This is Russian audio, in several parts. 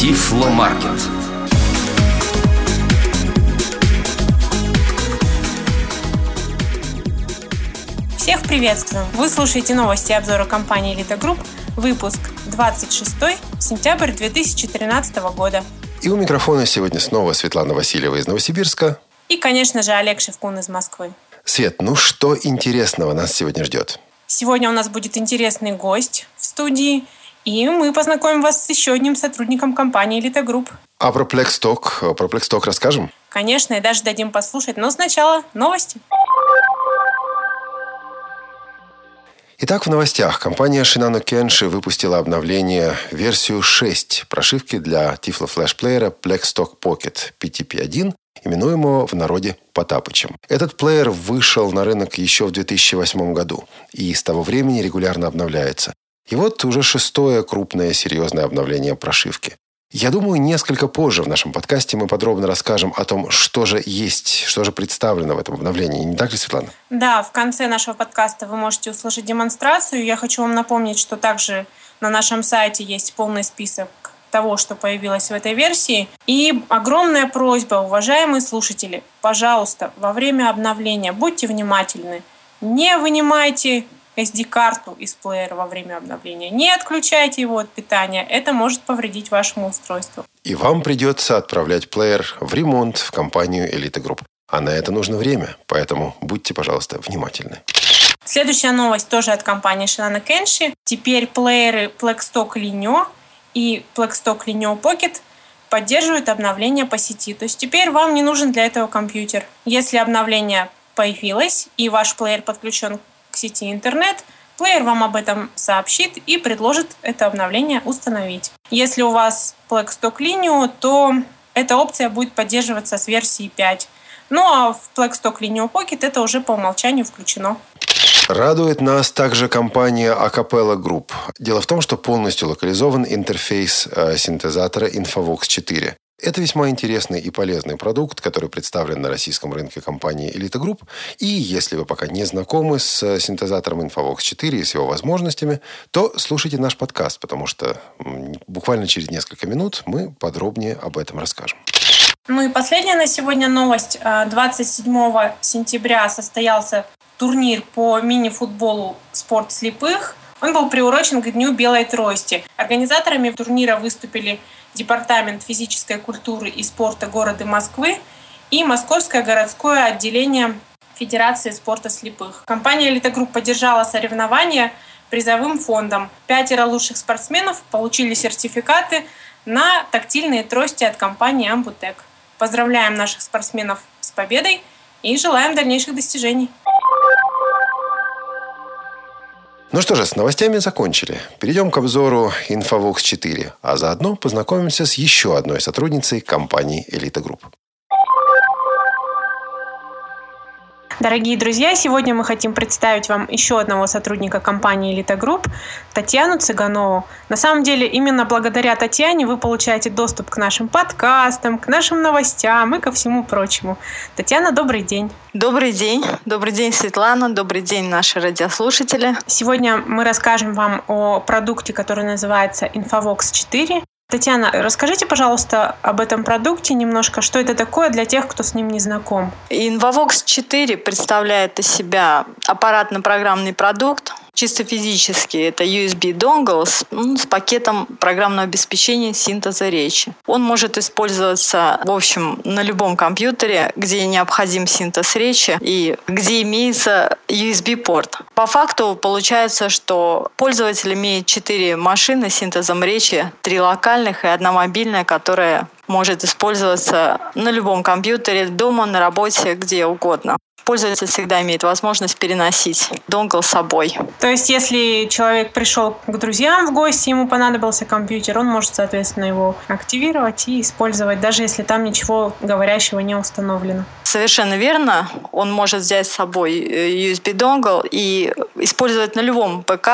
Тифломаркет. Всех приветствуем! Вы слушаете новости и обзоры компании «Элита Групп», выпуск 26 сентябрь 2013 года. И у микрофона сегодня снова Светлана Васильева из Новосибирска. И, конечно же, Олег Шевкун из Москвы. Свет, ну что интересного нас сегодня ждет? Сегодня у нас будет интересный гость в студии, и мы познакомим вас с еще одним сотрудником компании «Элита Групп». А про Plextalk, про Plextalk расскажем? Конечно, и даже дадим послушать, но сначала новости. Итак, в новостях. Компания Shinano Kenshi выпустила обновление версию 6 прошивки для тифлофлешплеера Plextalk Pocket PTP1, именуемого в народе Потапычем. Этот плеер вышел на рынок еще в 2008 году и с того времени регулярно обновляется. И вот уже шестое крупное серьезное обновление прошивки. Я думаю, несколько позже в нашем подкасте мы подробно расскажем о том, что же есть, что же представлено в этом обновлении. Не так ли, Светлана? Да, в конце нашего подкаста вы можете услышать демонстрацию. Я хочу вам напомнить, что также на нашем сайте есть полный список того, что появилось в этой версии. И огромная просьба, уважаемые слушатели, пожалуйста, во время обновления будьте внимательны. Не вынимайте SD-карту из плеера во время обновления. Не отключайте его от питания, это может повредить вашему устройству. И вам придется отправлять плеер в ремонт в компанию Elite Group. А на это нужно время, поэтому будьте, пожалуйста, внимательны. Следующая новость тоже от компании Shinano Kenshi. Теперь плееры Blackstock Lineo и Blackstock Lineo Pocket поддерживают обновления по сети. То есть теперь вам не нужен для этого компьютер. Если обновление появилось и ваш плеер подключен сети интернет, плеер вам об этом сообщит и предложит это обновление установить. Если у вас Blackstock Lineo, то эта опция будет поддерживаться с версии 5. Ну а в Blackstock Lineo Pocket это уже по умолчанию включено. Радует нас также компания Acapella Group. Дело в том, что полностью локализован интерфейс э, синтезатора Infovox 4. Это весьма интересный и полезный продукт, который представлен на российском рынке компании Elite Group. И если вы пока не знакомы с синтезатором Infovox 4 и с его возможностями, то слушайте наш подкаст, потому что буквально через несколько минут мы подробнее об этом расскажем. Ну и последняя на сегодня новость. 27 а, сентября состоялся турнир по мини-футболу «Спорт слепых». Он был приурочен к Дню белой трости. Организаторами турнира выступили Департамент физической культуры и спорта города Москвы и Московское городское отделение Федерации спорта слепых. Компания «Элита Групп» поддержала соревнования призовым фондом. Пятеро лучших спортсменов получили сертификаты на тактильные трости от компании Ambutech. Поздравляем наших спортсменов с победой и желаем дальнейших достижений. Ну что же, с новостями закончили. Перейдем к обзору Infovox 4, а заодно познакомимся с еще одной сотрудницей компании «Элита Групп». Дорогие друзья, сегодня мы хотим представить вам еще одного сотрудника компании «Элита Групп» Татьяну Цыганову. На самом деле, именно благодаря Татьяне вы получаете доступ к нашим подкастам, к нашим новостям и ко всему прочему. Татьяна, добрый день. Добрый день. Добрый день, Светлана. Добрый день, наши радиослушатели. Сегодня мы расскажем вам о продукте, который называется Infovox 4. Татьяна, расскажите, пожалуйста, об этом продукте немножко, что это такое для тех, кто с ним не знаком. Invovox 4 представляет из себя аппаратно-программный продукт, чисто физически это USB dongle с, ну, с пакетом программного обеспечения синтеза речи. Он может использоваться, в общем, на любом компьютере, где необходим синтез речи и где имеется USB-порт. По факту получается, что пользователь имеет четыре машины с синтезом речи, три локальных и одна мобильная, которая может использоваться на любом компьютере, дома, на работе, где угодно пользователь всегда имеет возможность переносить донгл с собой. То есть, если человек пришел к друзьям в гости, ему понадобился компьютер, он может, соответственно, его активировать и использовать, даже если там ничего говорящего не установлено. Совершенно верно. Он может взять с собой э, USB донгл и использовать на любом ПК.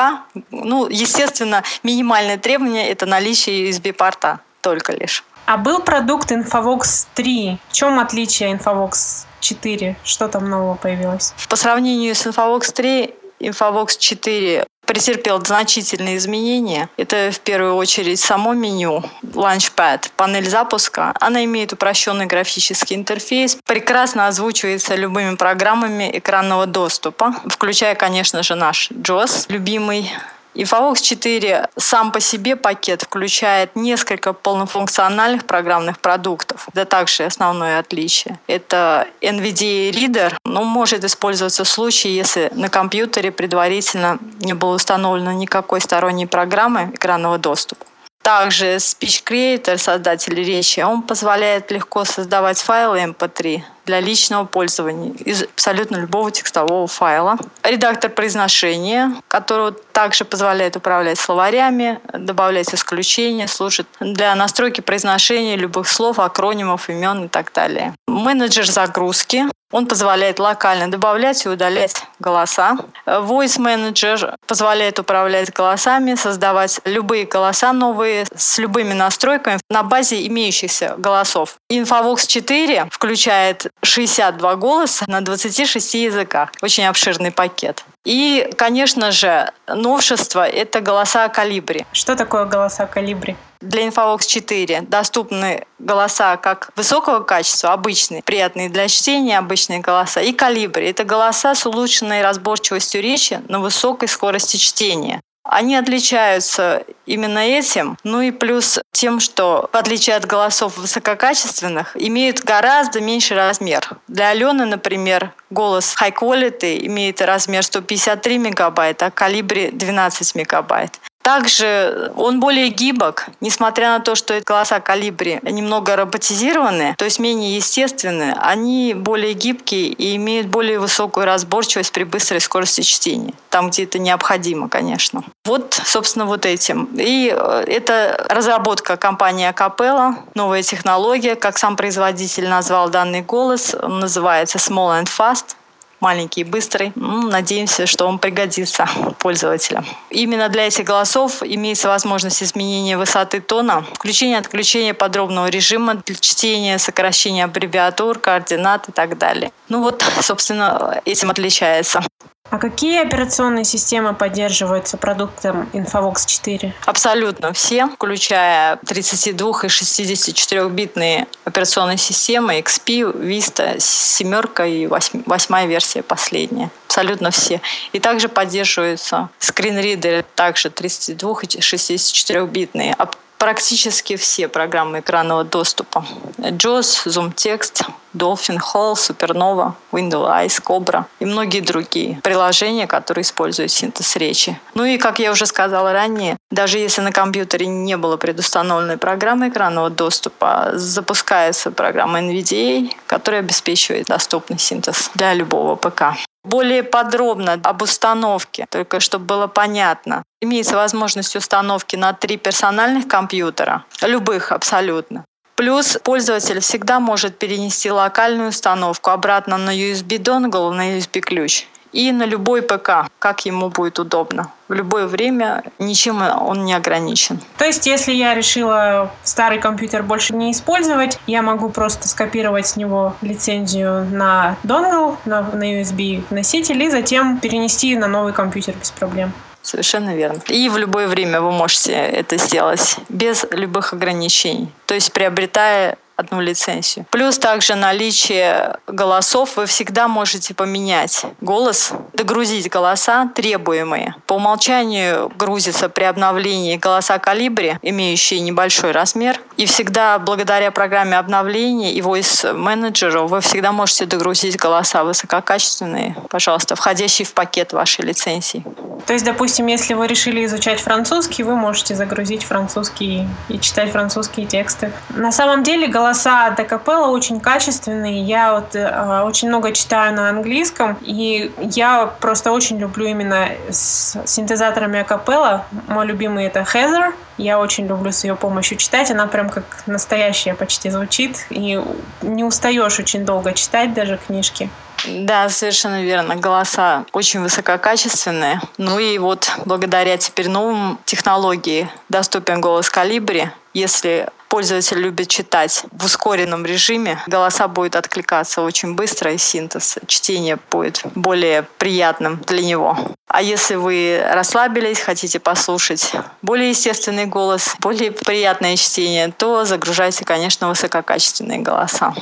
Ну, естественно, минимальное требование – это наличие USB-порта только лишь. А был продукт Infovox 3. В чем отличие Infovox 4? Что там нового появилось? По сравнению с Infovox 3, Infovox 4 претерпел значительные изменения. Это в первую очередь само меню, Launchpad, панель запуска. Она имеет упрощенный графический интерфейс, прекрасно озвучивается любыми программами экранного доступа, включая, конечно же, наш JOS, любимый InfoVox 4 сам по себе пакет включает несколько полнофункциональных программных продуктов. Это также основное отличие. Это NVDA Reader, но может использоваться в случае, если на компьютере предварительно не было установлено никакой сторонней программы экранного доступа. Также Speech Creator, создатель речи, он позволяет легко создавать файлы MP3 для личного пользования из абсолютно любого текстового файла. Редактор произношения, который также позволяет управлять словарями, добавлять исключения, служит для настройки произношения любых слов, акронимов, имен и так далее. Менеджер загрузки. Он позволяет локально добавлять и удалять голоса. Voice Manager позволяет управлять голосами, создавать любые голоса новые с любыми настройками на базе имеющихся голосов. InfoVox 4 включает 62 голоса на 26 языках. Очень обширный пакет. И, конечно же, новшество – это голоса калибри. Что такое голоса калибри? Для InfoVox 4 доступны голоса как высокого качества, обычные, приятные для чтения, обычные голоса, и калибри. Это голоса с улучшенной разборчивостью речи на высокой скорости чтения. Они отличаются именно этим, ну и плюс тем, что, в отличие от голосов высококачественных, имеют гораздо меньший размер. Для Алены, например, голос High Quality имеет размер 153 мегабайта, а калибре 12 мегабайт. Также он более гибок, несмотря на то, что голоса калибри немного роботизированы, то есть менее естественные, они более гибкие и имеют более высокую разборчивость при быстрой скорости чтения. Там, где это необходимо, конечно. Вот, собственно, вот этим. И э, это разработка компании Acapella, новая технология, как сам производитель назвал данный голос, он называется Small and Fast маленький и быстрый. Ну, надеемся, что он пригодится пользователям. Именно для этих голосов имеется возможность изменения высоты тона, включения отключения подробного режима чтения, сокращения аббревиатур, координат и так далее. Ну вот, собственно, этим отличается. А какие операционные системы поддерживаются продуктом InfoVox 4? Абсолютно все, включая 32 и 64-битные операционные системы XP, Vista, семерка и восьмая версия последняя. Абсолютно все. И также поддерживаются скринридеры, также 32 и 64-битные практически все программы экранного доступа. JAWS, ZoomText, Dolphin Hall, Supernova, Windows Eyes, Cobra и многие другие приложения, которые используют синтез речи. Ну и, как я уже сказала ранее, даже если на компьютере не было предустановленной программы экранного доступа, запускается программа NVDA, которая обеспечивает доступный синтез для любого ПК более подробно об установке, только чтобы было понятно. Имеется возможность установки на три персональных компьютера, любых абсолютно. Плюс пользователь всегда может перенести локальную установку обратно на USB донгл, на USB ключ и на любой ПК, как ему будет удобно. В любое время ничем он не ограничен. То есть, если я решила старый компьютер больше не использовать, я могу просто скопировать с него лицензию на донгл, на, на USB носитель и затем перенести на новый компьютер без проблем. Совершенно верно. И в любое время вы можете это сделать без любых ограничений. То есть приобретая одну лицензию. Плюс также наличие голосов. Вы всегда можете поменять голос, догрузить голоса требуемые. По умолчанию грузится при обновлении голоса калибри, имеющие небольшой размер. И всегда благодаря программе обновления и voice менеджеру вы всегда можете догрузить голоса высококачественные, пожалуйста, входящие в пакет вашей лицензии. То есть, допустим, если вы решили изучать французский, вы можете загрузить французский и читать французские тексты. На самом деле голос голоса Декапелла очень качественные. Я вот э, очень много читаю на английском, и я просто очень люблю именно с синтезаторами акапелла. Мой любимый это Heather. Я очень люблю с ее помощью читать. Она прям как настоящая почти звучит. И не устаешь очень долго читать даже книжки. Да, совершенно верно. Голоса очень высококачественные. Ну и вот благодаря теперь новым технологии доступен голос калибри. Если пользователь любит читать в ускоренном режиме, голоса будут откликаться очень быстро, и синтез чтения будет более приятным для него. А если вы расслабились, хотите послушать более естественный голос, более приятное чтение, то загружайте, конечно, высококачественные голоса.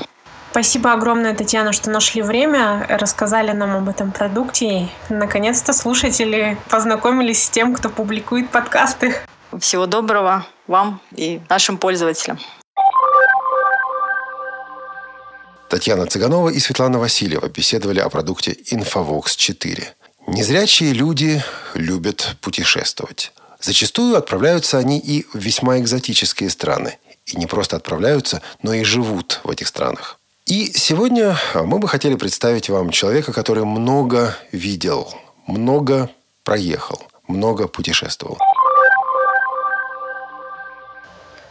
Спасибо огромное, Татьяна, что нашли время, рассказали нам об этом продукте. Наконец-то слушатели познакомились с тем, кто публикует подкасты. Всего доброго вам и нашим пользователям. Татьяна Цыганова и Светлана Васильева беседовали о продукте Infovox 4. Незрячие люди любят путешествовать. Зачастую отправляются они и в весьма экзотические страны. И не просто отправляются, но и живут в этих странах. И сегодня мы бы хотели представить вам человека, который много видел, много проехал, много путешествовал.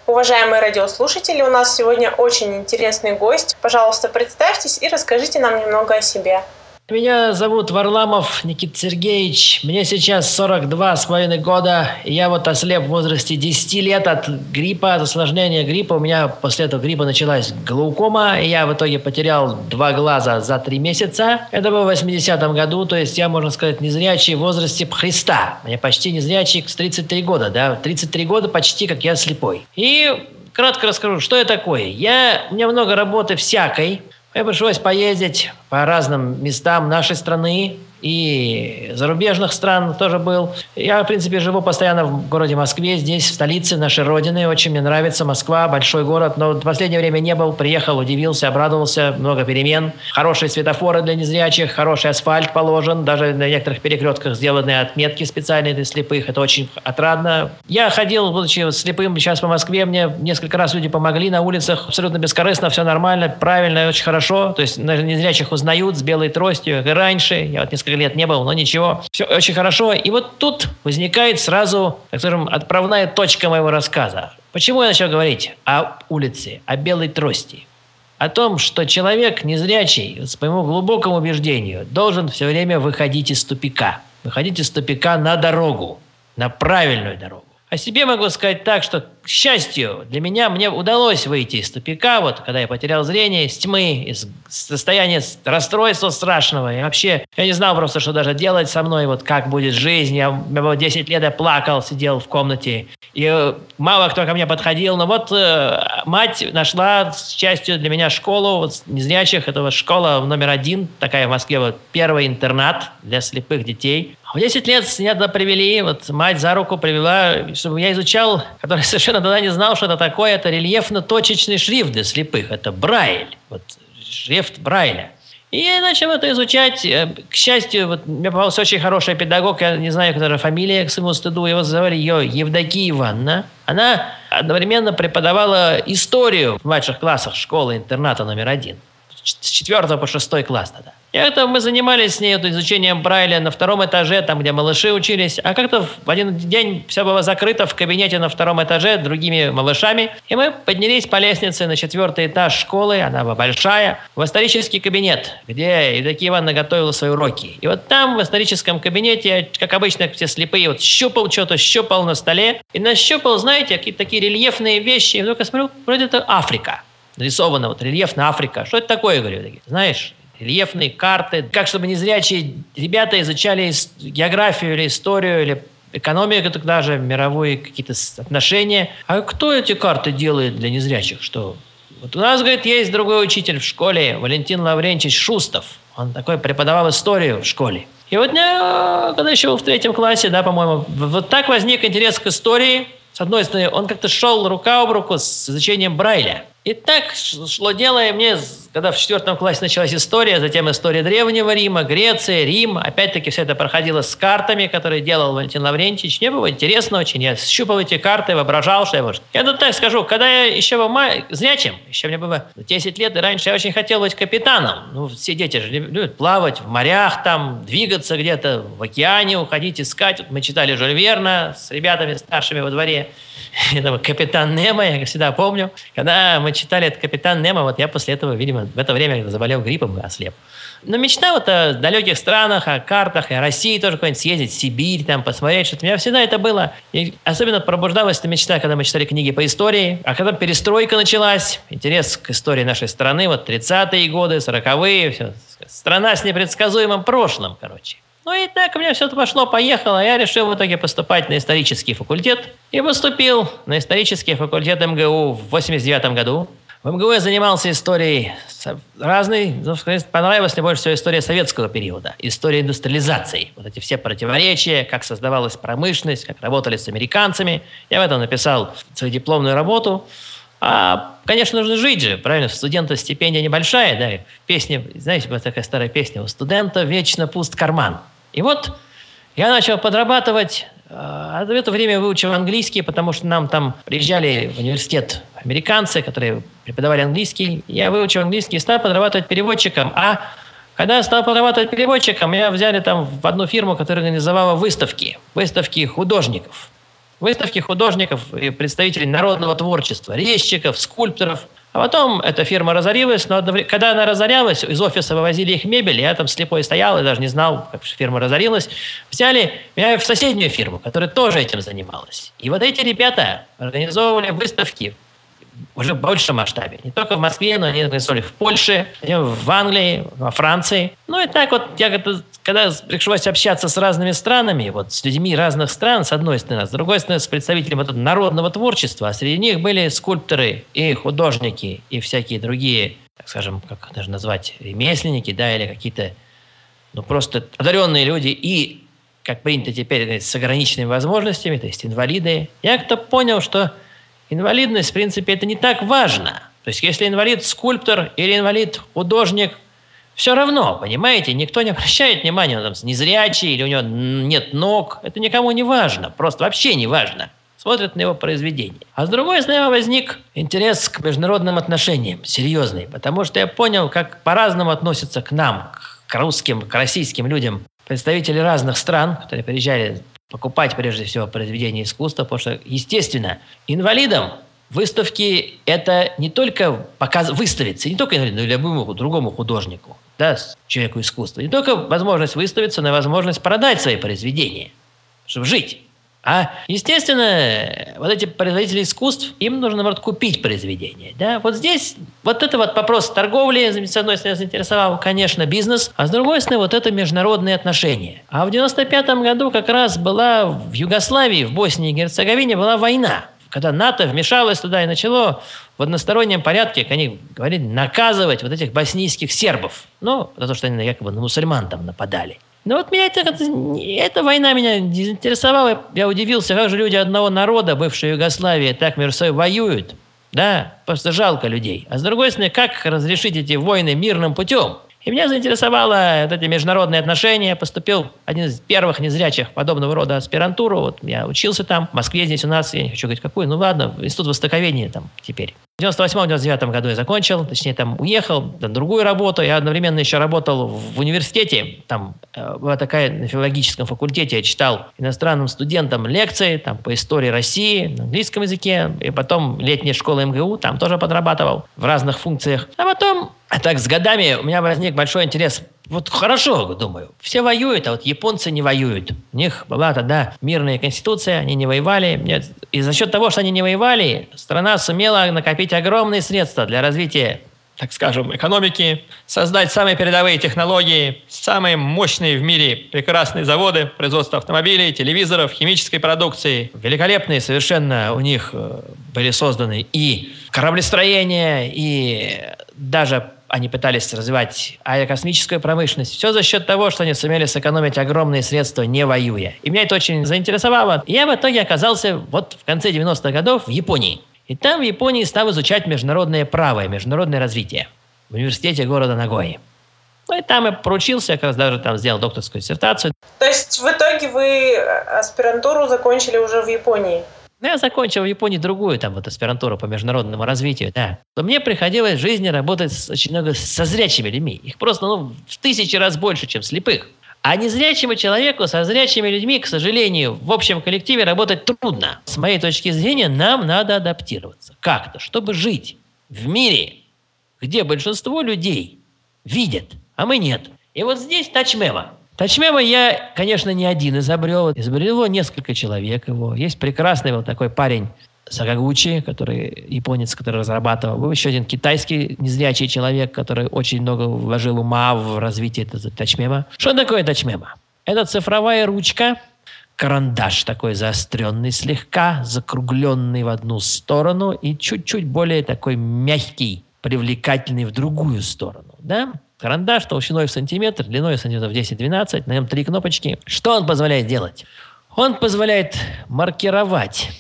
Уважаемые радиослушатели, у нас сегодня очень интересный гость. Пожалуйста, представьтесь и расскажите нам немного о себе. Меня зовут Варламов Никита Сергеевич. Мне сейчас 42 с половиной года. Я вот ослеп в возрасте 10 лет от гриппа, от осложнения гриппа. У меня после этого гриппа началась глаукома. И я в итоге потерял два глаза за три месяца. Это было в 80-м году. То есть я, можно сказать, незрячий в возрасте Христа. Мне почти незрячий с 33 года. Да? 33 года почти как я слепой. И кратко расскажу, что я такое. Я, у меня много работы всякой. Мне пришлось поездить по разным местам нашей страны, и зарубежных стран тоже был. Я, в принципе, живу постоянно в городе Москве, здесь, в столице нашей Родины. Очень мне нравится Москва, большой город, но в последнее время не был. Приехал, удивился, обрадовался, много перемен. Хорошие светофоры для незрячих, хороший асфальт положен, даже на некоторых перекрестках сделаны отметки специальные для слепых. Это очень отрадно. Я ходил, будучи слепым, сейчас по Москве, мне несколько раз люди помогли на улицах, абсолютно бескорыстно, все нормально, правильно, очень хорошо. То есть незрячих узнают с белой тростью, как и раньше. Я вот несколько лет не был, но ничего. Все очень хорошо. И вот тут возникает сразу, так скажем, отправная точка моего рассказа. Почему я начал говорить о улице, о белой трости? О том, что человек незрячий, по моему глубокому убеждению, должен все время выходить из тупика. Выходить из тупика на дорогу, на правильную дорогу. О себе могу сказать так, что, к счастью, для меня мне удалось выйти из тупика, вот, когда я потерял зрение, из тьмы, из состояния расстройства страшного. И вообще, я не знал просто, что даже делать со мной, вот как будет жизнь. Я, я было 10 лет, я плакал, сидел в комнате. И э, мало кто ко мне подходил. Но вот э, мать нашла, с счастью, для меня школу вот, незрячих. Это вот школа номер один, такая в Москве, вот первый интернат для слепых детей. В 10 лет меня туда привели, вот мать за руку привела, чтобы я изучал, который совершенно тогда не знал, что это такое. Это рельефно-точечный шрифт для слепых. Это Брайль. Вот шрифт Брайля. И я начал это изучать. Э, к счастью, вот, мне попался очень хороший педагог, я не знаю, которая фамилия, к своему стыду, его звали ее Евдокия Ивановна. Она одновременно преподавала историю в младших классах школы-интерната номер один. С четвертого по шестой класс тогда. И это мы занимались с ней изучением Брайля на втором этаже, там, где малыши учились. А как-то в один день все было закрыто в кабинете на втором этаже другими малышами. И мы поднялись по лестнице на четвертый этаж школы, она была большая, в исторический кабинет, где Евдокия Ивановна готовила свои уроки. И вот там, в историческом кабинете, как обычно, все слепые, вот щупал что-то, щупал на столе. И нащупал, знаете, какие-то такие рельефные вещи. И вдруг я смотрю, вроде это Африка. Нарисована вот рельефная Африка. Что это такое, говорю? Знаешь, рельефные карты, как чтобы незрячие ребята изучали географию или историю, или экономику тогда же, мировые какие-то отношения. А кто эти карты делает для незрячих? Что? Вот у нас, говорит, есть другой учитель в школе, Валентин Лаврентьевич Шустов. Он такой преподавал историю в школе. И вот я, когда еще был в третьем классе, да, по-моему, вот так возник интерес к истории. С одной стороны, он как-то шел рука об руку с изучением Брайля. И так шло дело, и мне, когда в четвертом классе началась история, затем история Древнего Рима, Греция, Рим, опять-таки все это проходило с картами, которые делал Валентин Лаврентьевич. Мне было интересно очень, я щупал эти карты, воображал, что я может. Я тут так скажу, когда я еще был ма... зрячим, еще мне было 10 лет, и раньше я очень хотел быть капитаном. Ну, все дети же любят плавать в морях, там, двигаться где-то в океане, уходить, искать. Мы читали Жюль Верна с ребятами старшими во дворе. Это капитан Немо, я всегда помню. Когда мы читали это «Капитан Немо», вот я после этого, видимо, в это время заболел гриппом и ослеп. Но мечта вот о далеких странах, о картах, и о России тоже куда-нибудь съездить, Сибирь, там, посмотреть что-то. У меня всегда это было. И особенно пробуждалась эта мечта, когда мы читали книги по истории. А когда перестройка началась, интерес к истории нашей страны, вот 30-е годы, 40-е, все. Страна с непредсказуемым прошлым, короче. Ну и так у меня все это пошло-поехало. Я решил в итоге поступать на исторический факультет и поступил на исторический факультет МГУ в 89 году. В МГУ я занимался историей разной, но понравилась мне больше всего история советского периода, история индустриализации. Вот эти все противоречия, как создавалась промышленность, как работали с американцами. Я в этом написал свою дипломную работу. А, конечно, нужно жить же, правильно? Студента стипендия небольшая, да, песня, знаете, вот такая старая песня, у студента вечно пуст карман. И вот я начал подрабатывать, а в это время выучил английский, потому что нам там приезжали в университет американцы, которые преподавали английский. Я выучил английский и стал подрабатывать переводчиком. А когда я стал подрабатывать переводчиком, меня взяли там в одну фирму, которая организовала выставки, выставки художников. Выставки художников и представителей народного творчества, резчиков, скульпторов – а потом эта фирма разорилась, но когда она разорялась, из офиса вывозили их мебель, я там слепой стоял и даже не знал, как фирма разорилась. Взяли меня в соседнюю фирму, которая тоже этим занималась. И вот эти ребята организовывали выставки уже в большем масштабе. Не только в Москве, но они организовали в Польше, в Англии, во Франции. Ну и так вот, я когда пришлось общаться с разными странами, вот с людьми разных стран, с одной стороны, с другой стороны, с представителями вот народного творчества, а среди них были скульпторы и художники, и всякие другие, так скажем, как даже назвать, ремесленники, да, или какие-то, ну, просто одаренные люди, и, как принято теперь, с ограниченными возможностями, то есть инвалиды. Я как-то понял, что инвалидность, в принципе, это не так важно. То есть, если инвалид скульптор или инвалид художник, все равно, понимаете, никто не обращает внимания, он там незрячий или у него нет ног. Это никому не важно, просто вообще не важно. Смотрят на его произведение. А с другой стороны возник интерес к международным отношениям, серьезный, потому что я понял, как по-разному относятся к нам, к русским, к российским людям, представители разных стран, которые приезжали покупать прежде всего произведения искусства, потому что, естественно, инвалидам выставки – это не только показ, выставиться, не только инвалиду, но и любому другому художнику да, человеку искусства. Не только возможность выставиться, но и возможность продать свои произведения, чтобы жить. А, естественно, вот эти производители искусств, им нужно, наоборот, купить произведение. Да? Вот здесь вот это вот вопрос торговли, с одной стороны, заинтересовал, конечно, бизнес, а с другой стороны, вот это международные отношения. А в 95 году как раз была в Югославии, в Боснии и Герцеговине была война когда НАТО вмешалось туда и начало в одностороннем порядке, как они говорили, наказывать вот этих боснийских сербов. Ну, за то, что они якобы на мусульман там нападали. Но вот меня это, эта война меня заинтересовала. Я удивился, как же люди одного народа, бывшей Югославии, так между собой воюют. Да, просто жалко людей. А с другой стороны, как разрешить эти войны мирным путем? И меня заинтересовало вот эти международные отношения. Поступил один из первых незрячих подобного рода аспирантуру. Вот я учился там, в Москве здесь у нас, я не хочу говорить какую, ну ладно, институт востоковедения там теперь. В 98-99 году я закончил, точнее там уехал на другую работу. Я одновременно еще работал в университете. Там э, была такая на филологическом факультете. Я читал иностранным студентам лекции там, по истории России на английском языке. И потом летняя школа МГУ, там тоже подрабатывал в разных функциях. А потом так с годами у меня возник большой интерес. Вот хорошо, думаю, все воюют, а вот японцы не воюют. У них была тогда мирная конституция, они не воевали. И за счет того, что они не воевали, страна сумела накопить огромные средства для развития так скажем, экономики, создать самые передовые технологии, самые мощные в мире прекрасные заводы производства автомобилей, телевизоров, химической продукции. Великолепные совершенно у них э, были созданы и кораблестроение, и даже они пытались развивать аэрокосмическую промышленность. Все за счет того, что они сумели сэкономить огромные средства, не воюя. И меня это очень заинтересовало. И я в итоге оказался вот в конце 90-х годов в Японии. И там в Японии стал изучать международное право и международное развитие в университете города Нагои. Ну и там я поручился, как раз даже там сделал докторскую диссертацию. То есть в итоге вы аспирантуру закончили уже в Японии? Ну, я закончил в Японии другую там вот аспирантуру по международному развитию, да. Но мне приходилось в жизни работать с, очень много со зрячими людьми. Их просто ну, в тысячи раз больше, чем слепых. А незрячему человеку со зрячими людьми, к сожалению, в общем коллективе работать трудно. С моей точки зрения, нам надо адаптироваться как-то, чтобы жить. в мире, где большинство людей видят, а мы нет. И вот здесь тачмема. Тачмема я, конечно, не один изобрел. Изобрело несколько человек его. Есть прекрасный вот такой парень Сагагучи, который японец, который разрабатывал. Был еще один китайский незрячий человек, который очень много вложил ума в развитие этого тачмема. Что такое тачмема? Это цифровая ручка, карандаш такой заостренный слегка, закругленный в одну сторону и чуть-чуть более такой мягкий, привлекательный в другую сторону. Да? Карандаш толщиной в сантиметр, длиной сантиметров 10-12, на нем три кнопочки. Что он позволяет делать? Он позволяет маркировать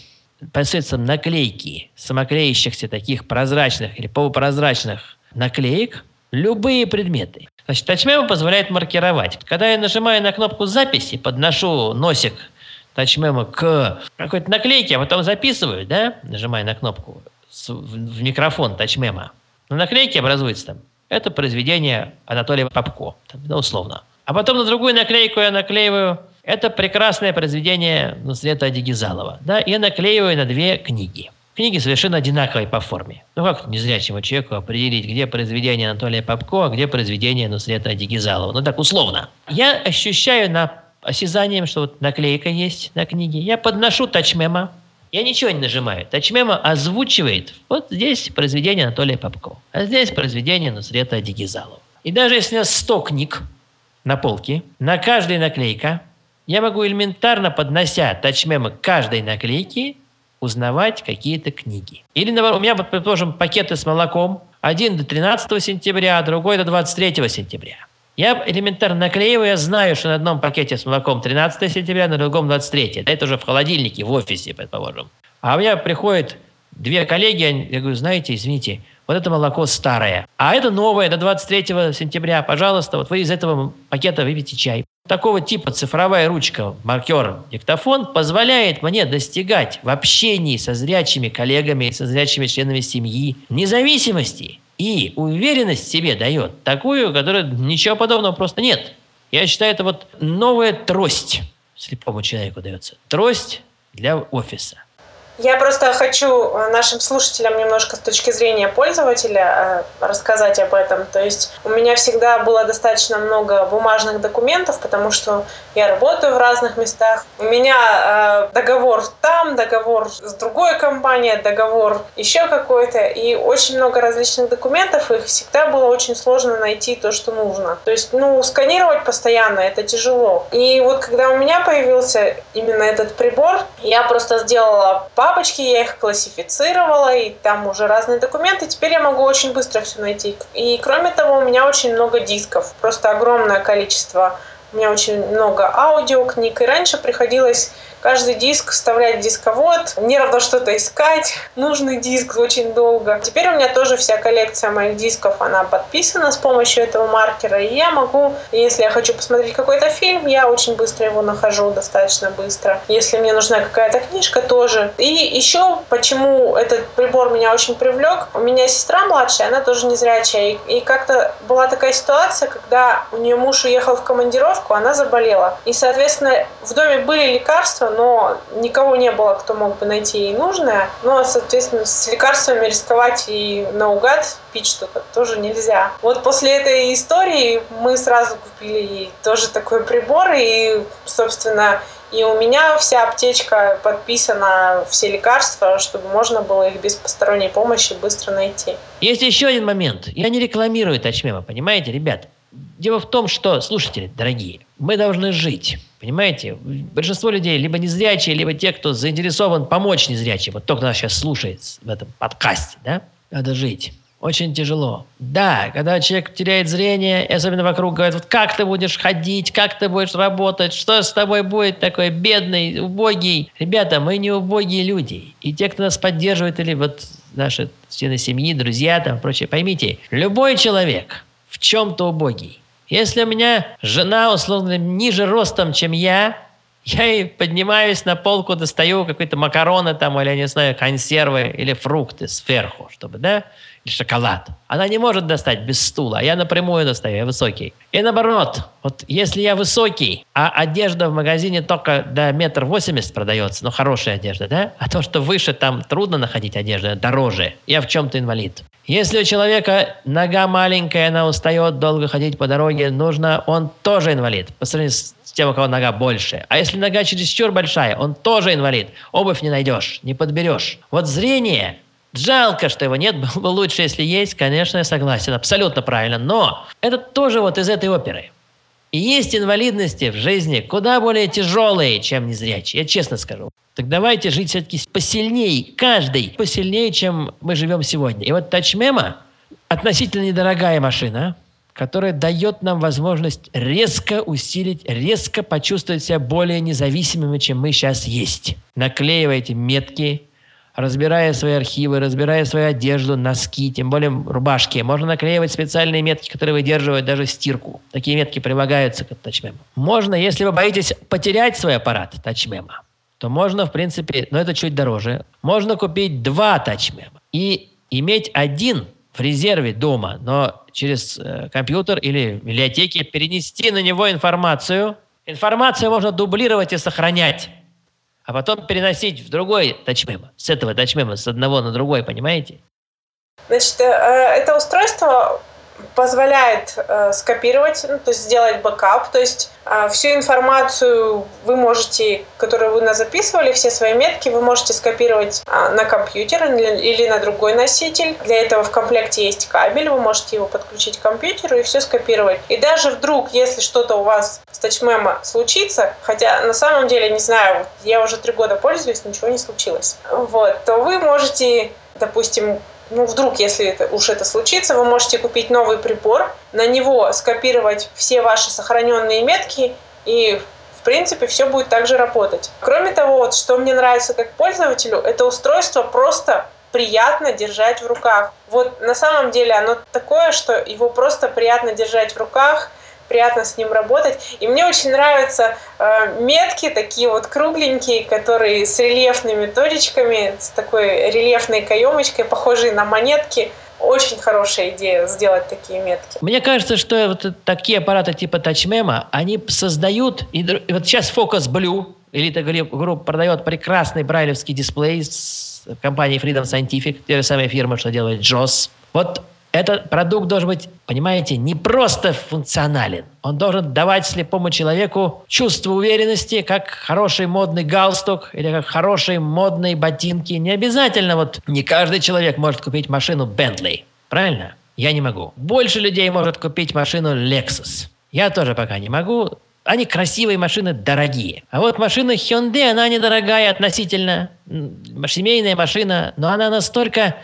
посредством наклейки самоклеящихся таких прозрачных или полупрозрачных наклеек любые предметы. Значит, тачмема позволяет маркировать. Когда я нажимаю на кнопку записи, подношу носик тачмема к какой-то наклейке, а потом записываю, да, нажимая на кнопку в микрофон тачмема, на наклейке образуется там это произведение Анатолия Попко, да, условно. А потом на другую наклейку я наклеиваю это прекрасное произведение Нусрета Адигизалова. Да, я наклеиваю на две книги. Книги совершенно одинаковые по форме. Ну как незрячему человеку определить, где произведение Анатолия Попко, а где произведение Нусрета Адигизалова? Ну так условно. Я ощущаю на осязанием, что вот наклейка есть на книге. Я подношу тачмема, я ничего не нажимаю. Тачмема озвучивает вот здесь произведение Анатолия Попко, а здесь произведение Нусрета Адигизалова. И даже если у нас 100 книг на полке, на каждой наклейка, я могу элементарно, поднося тачмемы к каждой наклейке, узнавать какие-то книги. Или, у меня, предположим, пакеты с молоком. Один до 13 сентября, другой до 23 сентября. Я элементарно наклеиваю, я знаю, что на одном пакете с молоком 13 сентября, на другом 23. Это уже в холодильнике, в офисе, предположим. А у меня приходят две коллеги, я говорю, знаете, извините, вот это молоко старое, а это новое, до 23 сентября, пожалуйста, вот вы из этого пакета выпьете чай. Такого типа цифровая ручка, маркер, диктофон позволяет мне достигать в общении со зрячими коллегами, со зрячими членами семьи независимости и уверенность себе дает такую, которая ничего подобного просто нет. Я считаю, это вот новая трость слепому человеку дается. Трость для офиса. Я просто хочу э, нашим слушателям немножко с точки зрения пользователя э, рассказать об этом. То есть у меня всегда было достаточно много бумажных документов, потому что я работаю в разных местах. У меня э, договор там, договор с другой компанией, договор еще какой-то. И очень много различных документов, их всегда было очень сложно найти то, что нужно. То есть, ну, сканировать постоянно это тяжело. И вот когда у меня появился именно этот прибор, я просто сделала папочки, я их классифицировала, и там уже разные документы. Теперь я могу очень быстро все найти. И кроме того, у меня очень много дисков, просто огромное количество. У меня очень много аудиокниг, и раньше приходилось каждый диск вставлять в дисковод, не равно что-то искать, нужный диск очень долго. Теперь у меня тоже вся коллекция моих дисков, она подписана с помощью этого маркера, и я могу, если я хочу посмотреть какой-то фильм, я очень быстро его нахожу, достаточно быстро. Если мне нужна какая-то книжка, тоже. И еще, почему этот прибор меня очень привлек, у меня сестра младшая, она тоже незрячая, и, и как-то была такая ситуация, когда у нее муж уехал в командировку, она заболела. И, соответственно, в доме были лекарства, но никого не было, кто мог бы найти ей нужное. Но, соответственно, с лекарствами рисковать и наугад пить что-то тоже нельзя. Вот после этой истории мы сразу купили ей тоже такой прибор, и, собственно, и у меня вся аптечка подписана, все лекарства, чтобы можно было их без посторонней помощи быстро найти. Есть еще один момент. Я не рекламирую Тачмема, понимаете, ребят? Дело в том, что, слушатели, дорогие, мы должны жить. Понимаете? Большинство людей либо незрячие, либо те, кто заинтересован помочь незрячим. Вот кто нас сейчас слушает в этом подкасте, да? Надо жить. Очень тяжело. Да, когда человек теряет зрение, и особенно вокруг говорят, вот как ты будешь ходить, как ты будешь работать, что с тобой будет такой бедный, убогий. Ребята, мы не убогие люди. И те, кто нас поддерживает, или вот наши члены семьи, друзья, там, прочее, поймите, любой человек – в чем-то убогий. Если у меня жена, условно, ниже ростом, чем я, я и поднимаюсь на полку, достаю какие-то макароны там, или, я не знаю, консервы или фрукты сверху, чтобы, да, шоколад. Она не может достать без стула, я напрямую достаю, я высокий. И наоборот, вот если я высокий, а одежда в магазине только до метр восемьдесят продается, ну хорошая одежда, да? А то, что выше, там трудно находить одежду, дороже. Я в чем-то инвалид. Если у человека нога маленькая, она устает долго ходить по дороге, нужно, он тоже инвалид, по сравнению с тем, у кого нога больше. А если нога чересчур большая, он тоже инвалид. Обувь не найдешь, не подберешь. Вот зрение Жалко, что его нет, было бы лучше, если есть, конечно, я согласен, абсолютно правильно. Но это тоже вот из этой оперы. И есть инвалидности в жизни куда более тяжелые, чем незрячие, я честно скажу. Так давайте жить все-таки посильнее, каждый посильнее, чем мы живем сегодня. И вот Тачмема относительно недорогая машина, которая дает нам возможность резко усилить, резко почувствовать себя более независимыми, чем мы сейчас есть. Наклеивайте метки, разбирая свои архивы, разбирая свою одежду, носки, тем более рубашки. Можно наклеивать специальные метки, которые выдерживают даже стирку. Такие метки прилагаются к тачмему. Можно, если вы боитесь потерять свой аппарат тачмема, то можно, в принципе, но это чуть дороже, можно купить два тачмема и иметь один в резерве дома, но через э, компьютер или библиотеки перенести на него информацию. Информацию можно дублировать и сохранять а потом переносить в другой TouchMemo, с этого TouchMemo, с одного на другой, понимаете? Значит, э, это устройство позволяет э, скопировать, ну, то есть сделать бэкап, то есть э, всю информацию вы можете, которую вы записывали, все свои метки, вы можете скопировать э, на компьютер или на другой носитель. Для этого в комплекте есть кабель, вы можете его подключить к компьютеру и все скопировать. И даже вдруг, если что-то у вас с TouchMemo случится, хотя на самом деле, не знаю, я уже три года пользуюсь, ничего не случилось, вот, то вы можете допустим, ну, вдруг, если это, уж это случится, вы можете купить новый прибор, на него скопировать все ваши сохраненные метки и в принципе, все будет также работать. Кроме того, вот, что мне нравится как пользователю, это устройство просто приятно держать в руках. Вот на самом деле оно такое, что его просто приятно держать в руках – приятно с ним работать. И мне очень нравятся э, метки, такие вот кругленькие, которые с рельефными точечками, с такой рельефной каемочкой, похожие на монетки. Очень хорошая идея сделать такие метки. Мне кажется, что вот такие аппараты типа TouchMemo, они создают... И вот сейчас Focus Blue, Elite Group продает прекрасный брайлевский дисплей с компанией Freedom Scientific, те же самые фирмы, что делает JOS. Вот этот продукт должен быть, понимаете, не просто функционален. Он должен давать слепому человеку чувство уверенности, как хороший модный галстук или как хорошие модные ботинки. Не обязательно, вот не каждый человек может купить машину Bentley. Правильно? Я не могу. Больше людей может купить машину Lexus. Я тоже пока не могу. Они красивые машины, дорогие. А вот машина Hyundai, она недорогая относительно. Семейная машина, но она настолько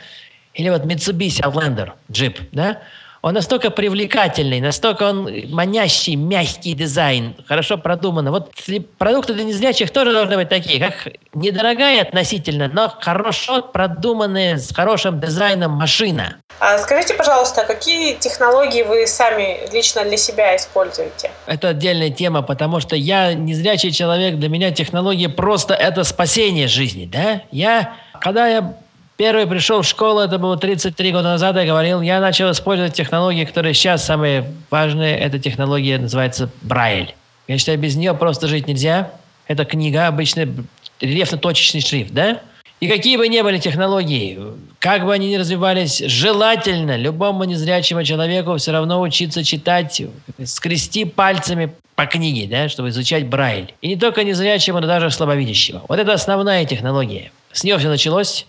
или вот Mitsubishi Outlander, джип, да? Он настолько привлекательный, настолько он манящий, мягкий дизайн, хорошо продуманный. Вот продукты для незрячих тоже должны быть такие, как недорогая относительно, но хорошо продуманная, с хорошим дизайном машина. А скажите, пожалуйста, какие технологии вы сами лично для себя используете? Это отдельная тема, потому что я незрячий человек, для меня технологии просто это спасение жизни, да? Я, когда я Первый пришел в школу, это было 33 года назад, я говорил, я начал использовать технологии, которые сейчас самые важные. Эта технология называется Брайль. Я считаю, без нее просто жить нельзя. Это книга, обычный рельефно-точечный шрифт, да? И какие бы ни были технологии, как бы они ни развивались, желательно любому незрячему человеку все равно учиться читать, скрести пальцами по книге, да, чтобы изучать Брайль. И не только незрячему, но даже слабовидящему. Вот это основная технология. С нее все началось.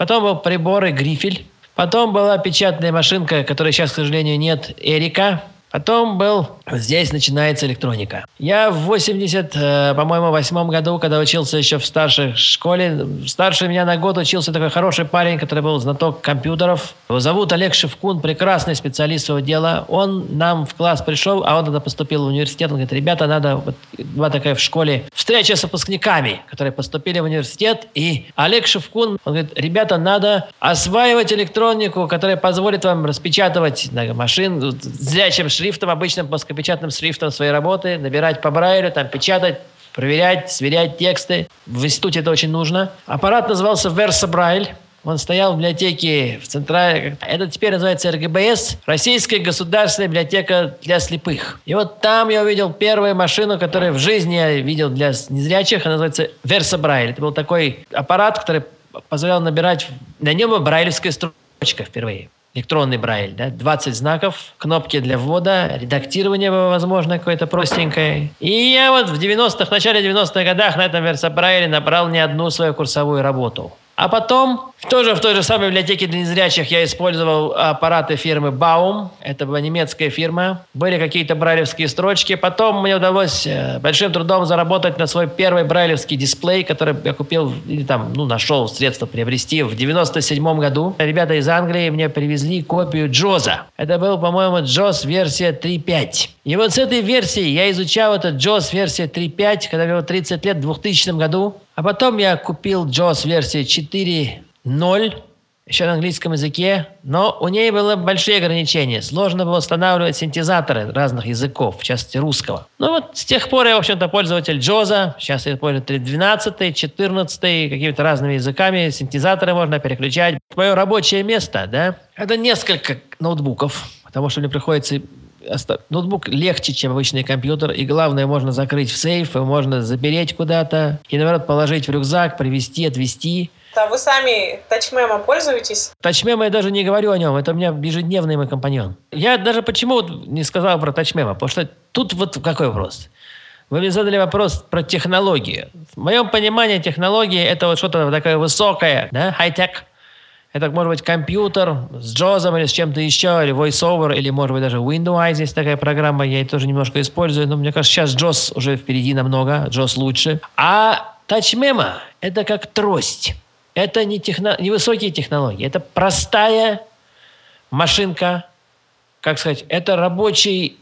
Потом был прибор и грифель. Потом была печатная машинка, которой сейчас, к сожалению, нет, Эрика. Потом был, здесь начинается электроника. Я в 80, э, по-моему, восьмом году, когда учился еще в старшей школе, старше меня на год учился такой хороший парень, который был знаток компьютеров. Его зовут Олег Шевкун, прекрасный специалист своего дела. Он нам в класс пришел, а он тогда поступил в университет. Он говорит, ребята, надо, вот, была такая в школе встреча с выпускниками, которые поступили в университет. И Олег Шевкун, он говорит, ребята, надо осваивать электронику, которая позволит вам распечатывать на машин зрячим шрифтом, обычным плоскопечатным шрифтом своей работы, набирать по Брайлю, там печатать, проверять, сверять тексты. В институте это очень нужно. Аппарат назывался Versa Braille. Он стоял в библиотеке в центральной... Это теперь называется РГБС, Российская государственная библиотека для слепых. И вот там я увидел первую машину, которую в жизни я видел для незрячих. Она называется Верса Брайль. Это был такой аппарат, который позволял набирать... На нем была брайлевская строчка впервые электронный брайль, да, 20 знаков, кнопки для ввода, редактирование возможно какое-то простенькое. И я вот в 90-х, в начале 90-х годах на этом версобрайле набрал не одну свою курсовую работу. А потом, тоже в той же самой библиотеке для незрячих я использовал аппараты фирмы Baum. Это была немецкая фирма. Были какие-то брайлевские строчки. Потом мне удалось э, большим трудом заработать на свой первый брайлевский дисплей, который я купил или там, ну, нашел средства приобрести в 97 году. Ребята из Англии мне привезли копию Джоза. Это был, по-моему, Джоз версия 3.5. И вот с этой версией я изучал этот Джоз версия 3.5, когда мне было 30 лет, в 2000 году. А потом я купил JAWS версии 4.0, еще на английском языке, но у ней было большие ограничения. Сложно было устанавливать синтезаторы разных языков, в частности русского. Ну вот с тех пор я, в общем-то, пользователь Джоза. Сейчас я пользуюсь 12 14 какими-то разными языками. Синтезаторы можно переключать. Мое рабочее место, да, это несколько ноутбуков, потому что мне приходится ноутбук легче, чем обычный компьютер, и главное, можно закрыть в сейф, и можно запереть куда-то, и, наоборот, положить в рюкзак, привезти, отвезти. А вы сами тачмемом пользуетесь? Тачмема я даже не говорю о нем, это у меня ежедневный мой компаньон. Я даже почему не сказал про тачмема, потому что тут вот какой вопрос. Вы мне задали вопрос про технологии. В моем понимании технологии это вот что-то такое высокое, да, хай-тек, это может быть компьютер с Джозом или с чем-то еще, или VoiceOver, или может быть даже Windows есть такая программа, я ее тоже немножко использую, но мне кажется, сейчас Джоз уже впереди намного, Джоз лучше. А TouchMemo – это как трость. Это не, техно, не высокие технологии, это простая машинка, как сказать, это рабочий,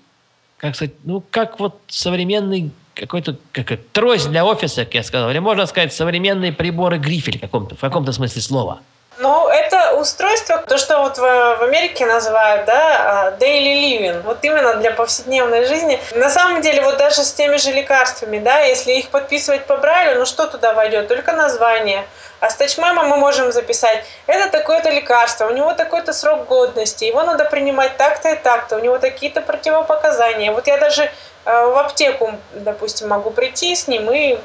как сказать, ну, как вот современный какой-то как, трость для офиса, как я сказал, или можно сказать, современные приборы грифель в каком-то, в каком-то смысле слова. Ну, это устройство, то, что вот в, в Америке называют, да, а, daily living, вот именно для повседневной жизни. На самом деле, вот даже с теми же лекарствами, да, если их подписывать по Брайлю, ну что туда войдет? Только название. А с тачмемом мы можем записать, это такое-то лекарство, у него такой-то срок годности, его надо принимать так-то и так-то, у него такие-то противопоказания. Вот я даже э, в аптеку, допустим, могу прийти с ним, и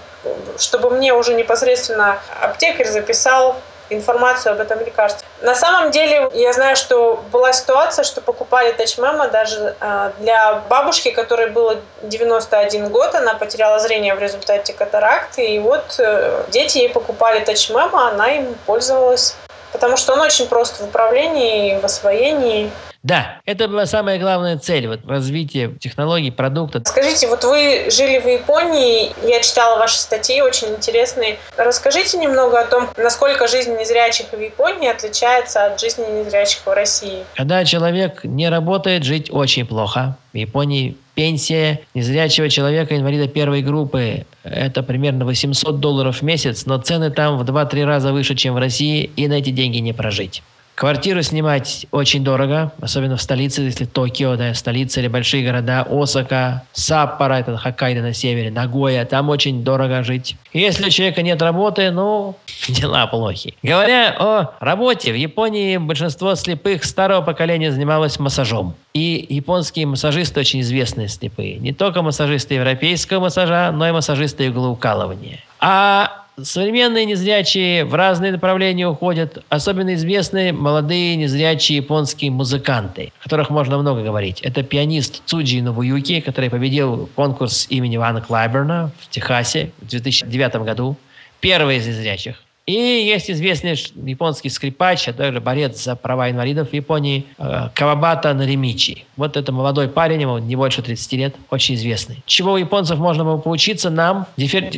чтобы мне уже непосредственно аптекарь записал информацию об этом лекарстве. На самом деле, я знаю, что была ситуация, что покупали тачмема даже э, для бабушки, которой было 91 год, она потеряла зрение в результате катаракты, и вот э, дети ей покупали тачмема, она им пользовалась потому что он очень прост в управлении, в освоении. Да, это была самая главная цель, вот развитие технологий, продукта. Скажите, вот вы жили в Японии, я читала ваши статьи, очень интересные. Расскажите немного о том, насколько жизнь незрячих в Японии отличается от жизни незрячих в России. Когда человек не работает, жить очень плохо. В Японии пенсия незрячего человека, инвалида первой группы, это примерно 800 долларов в месяц, но цены там в 2-3 раза выше, чем в России, и на эти деньги не прожить. Квартиру снимать очень дорого, особенно в столице, если Токио, да, столица или большие города, Осака, Саппора, это Хоккайдо на севере, Нагоя, там очень дорого жить. Если у человека нет работы, ну, дела плохи. Говоря о работе, в Японии большинство слепых старого поколения занималось массажом. И японские массажисты очень известные слепые. Не только массажисты европейского массажа, но и массажисты иглоукалывания. А Современные незрячие в разные направления уходят. Особенно известны молодые незрячие японские музыканты, о которых можно много говорить. Это пианист Цуджи Нобуюки, который победил конкурс имени Вана Клайберна в Техасе в 2009 году. Первый из незрячих. И есть известный японский скрипач, а также борец за права инвалидов в Японии э, Кавабата Наримичи. Вот это молодой парень, ему не больше 30 лет, очень известный. Чего у японцев можно было поучиться нам?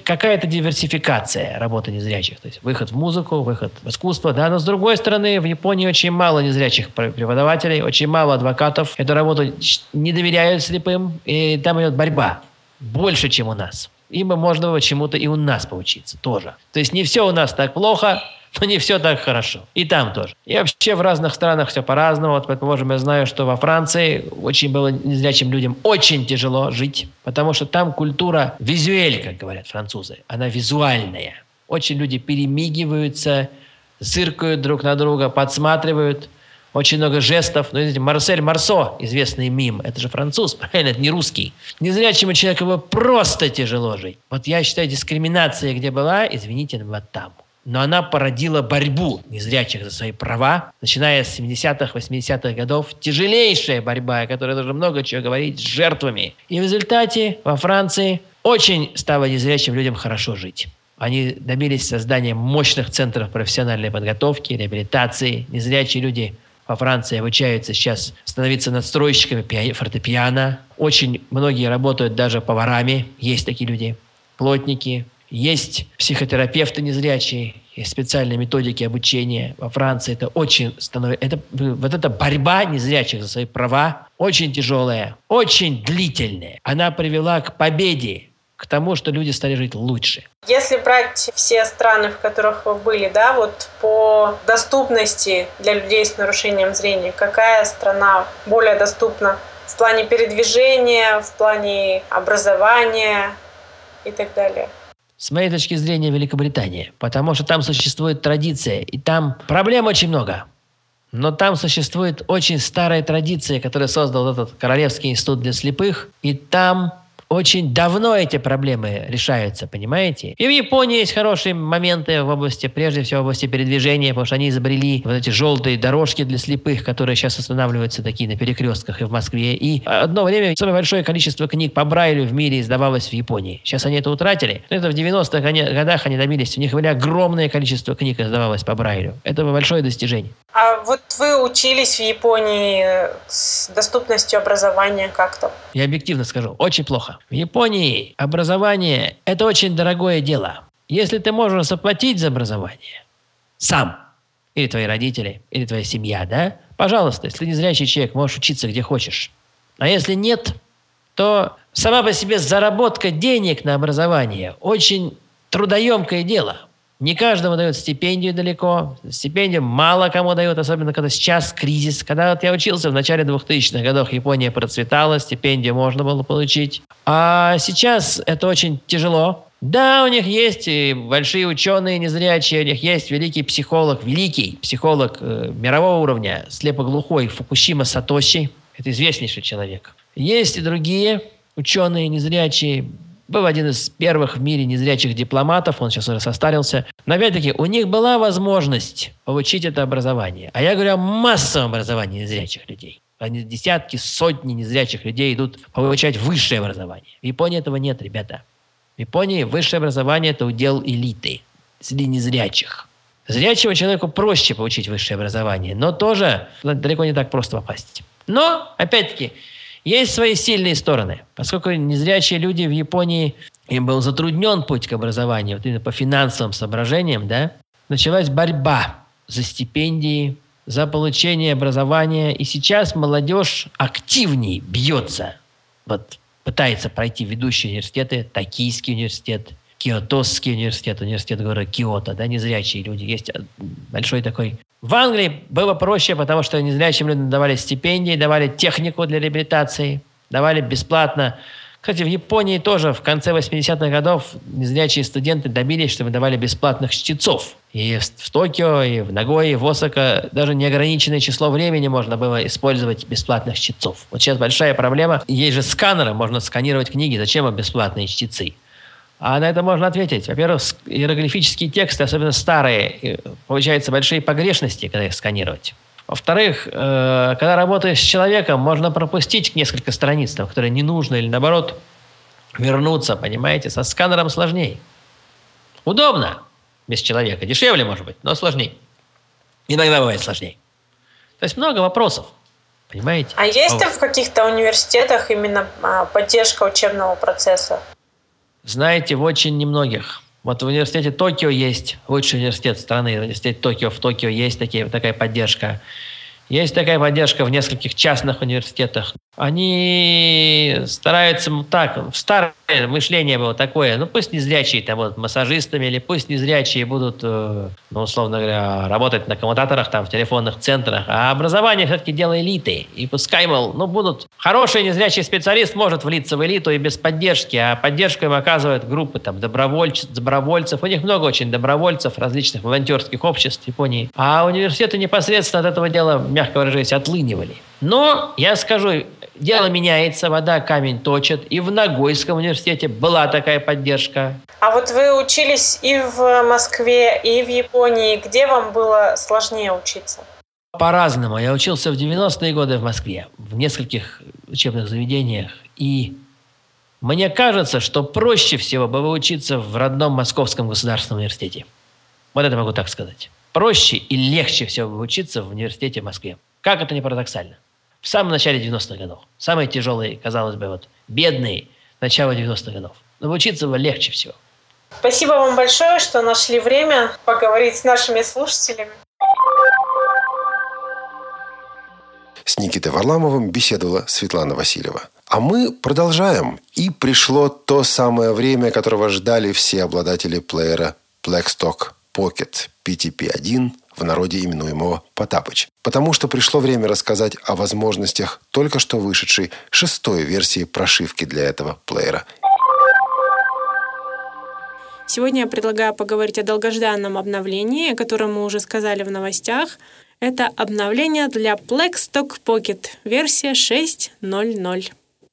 Какая-то диверсификация работы незрячих. То есть выход в музыку, выход в искусство. Да? Но с другой стороны, в Японии очень мало незрячих преподавателей, очень мало адвокатов. Эту работу не доверяют слепым, и там идет борьба. Больше, чем у нас им можно чему-то и у нас поучиться тоже. То есть не все у нас так плохо, но не все так хорошо. И там тоже. И вообще в разных странах все по-разному. Вот, предположим, я знаю, что во Франции очень было незрячим людям очень тяжело жить, потому что там культура визуэль, как говорят французы. Она визуальная. Очень люди перемигиваются, зыркают друг на друга, подсматривают. Очень много жестов. Ну, видите, Марсель Марсо, известный мим, это же француз, правильно, это не русский. Незрячему человеку его просто тяжело жить. Вот я считаю, дискриминация где была, извините, вот там но она породила борьбу незрячих за свои права, начиная с 70-х, 80-х годов. Тяжелейшая борьба, о которой нужно много чего говорить, с жертвами. И в результате во Франции очень стало незрячим людям хорошо жить. Они добились создания мощных центров профессиональной подготовки, реабилитации. Незрячие люди во Франции обучаются сейчас становиться надстройщиками фортепиано. Очень многие работают даже поварами. Есть такие люди. Плотники, есть психотерапевты незрячие, есть специальные методики обучения. Во Франции это очень становится... Это, вот эта борьба незрячих за свои права очень тяжелая, очень длительная. Она привела к победе, к тому, что люди стали жить лучше. Если брать все страны, в которых вы были, да, вот по доступности для людей с нарушением зрения, какая страна более доступна в плане передвижения, в плане образования и так далее? С моей точки зрения, Великобритания. Потому что там существует традиция, и там проблем очень много. Но там существует очень старая традиция, которую создал этот Королевский институт для слепых. И там очень давно эти проблемы решаются, понимаете? И в Японии есть хорошие моменты в области, прежде всего, в области передвижения, потому что они изобрели вот эти желтые дорожки для слепых, которые сейчас останавливаются такие на перекрестках и в Москве. И одно время самое большое количество книг по Брайлю в мире издавалось в Японии. Сейчас они это утратили. Но это в 90-х годах они добились. У них были огромное количество книг издавалось по Брайлю. Это большое достижение. А вот вы учились в Японии с доступностью образования как-то? Я объективно скажу, очень плохо. В Японии образование – это очень дорогое дело. Если ты можешь заплатить за образование сам, или твои родители, или твоя семья, да, пожалуйста, если незрячий человек, можешь учиться где хочешь. А если нет, то сама по себе заработка денег на образование очень трудоемкое дело. Не каждому дают стипендию далеко. Стипендию мало кому дают, особенно когда сейчас кризис. Когда вот я учился в начале 2000-х годов, Япония процветала, стипендию можно было получить. А сейчас это очень тяжело. Да, у них есть и большие ученые незрячие, у них есть великий психолог, великий психолог э, мирового уровня, слепоглухой Фукусима Сатоши. Это известнейший человек. Есть и другие ученые незрячие, был один из первых в мире незрячих дипломатов, он сейчас уже состарился. Но опять-таки, у них была возможность получить это образование. А я говорю о массовом образовании незрячих людей. Они десятки, сотни незрячих людей идут получать высшее образование. В Японии этого нет, ребята. В Японии высшее образование – это удел элиты, среди незрячих. Зрячему человеку проще получить высшее образование, но тоже далеко не так просто попасть. Но, опять-таки, есть свои сильные стороны. Поскольку незрячие люди в Японии, им был затруднен путь к образованию, вот именно по финансовым соображениям, да, началась борьба за стипендии, за получение образования. И сейчас молодежь активнее бьется. Вот пытается пройти ведущие университеты, Токийский университет, Киотосский университет, университет города Киото, да, незрячие люди. Есть большой такой в Англии было проще, потому что незрячим людям давали стипендии, давали технику для реабилитации, давали бесплатно. Кстати, в Японии тоже в конце 80-х годов незрячие студенты добились, чтобы давали бесплатных чтецов. И в Токио, и в Нагое, и в Осака даже неограниченное число времени можно было использовать бесплатных чтецов. Вот сейчас большая проблема. Есть же сканеры, можно сканировать книги. Зачем вам бесплатные чтецы? А на это можно ответить. Во-первых, иероглифические тексты, особенно старые, получаются большие погрешности, когда их сканировать. Во-вторых, э, когда работаешь с человеком, можно пропустить несколько страниц, там, которые не нужно, или наоборот, вернуться, понимаете? Со сканером сложнее. Удобно без человека. Дешевле, может быть, но сложнее. Иногда бывает сложнее. То есть много вопросов. Понимаете? А есть ли в каких-то университетах именно а, поддержка учебного процесса? Знаете, в очень немногих. Вот в университете Токио есть, лучший университет страны, университет Токио, в Токио есть такие, такая поддержка. Есть такая поддержка в нескольких частных университетах. они стараются так, старое мышление было такое, ну пусть незрячие там будут массажистами, или пусть незрячие будут, э, ну условно говоря, работать на коммутаторах там в телефонных центрах, а образование все-таки дело элиты. И пускай, мол, ну будут хороший незрячий специалист может влиться в элиту и без поддержки, а поддержку им оказывают группы там добровольцев, добровольцев, у них много очень добровольцев различных волонтерских обществ в Японии, а университеты непосредственно от этого дела, мягко выражаясь, отлынивали. Но я скажу, дело меняется, вода камень точит. И в Ногойском университете была такая поддержка. А вот вы учились и в Москве, и в Японии. Где вам было сложнее учиться? По-разному. Я учился в 90-е годы в Москве, в нескольких учебных заведениях. И мне кажется, что проще всего было учиться в родном Московском государственном университете. Вот это могу так сказать. Проще и легче всего учиться в университете в Москве. Как это не парадоксально в самом начале 90-х годов. Самые тяжелые, казалось бы, вот бедные, начало 90-х годов. Но учиться было легче всего. Спасибо вам большое, что нашли время поговорить с нашими слушателями. С Никитой Варламовым беседовала Светлана Васильева. А мы продолжаем. И пришло то самое время, которого ждали все обладатели плеера Blackstock Pocket PTP-1 в народе именуемого Потапыч. Потому что пришло время рассказать о возможностях только что вышедшей шестой версии прошивки для этого плеера. Сегодня я предлагаю поговорить о долгожданном обновлении, о котором мы уже сказали в новостях. Это обновление для Blackstock Pocket, версия 6.0.0.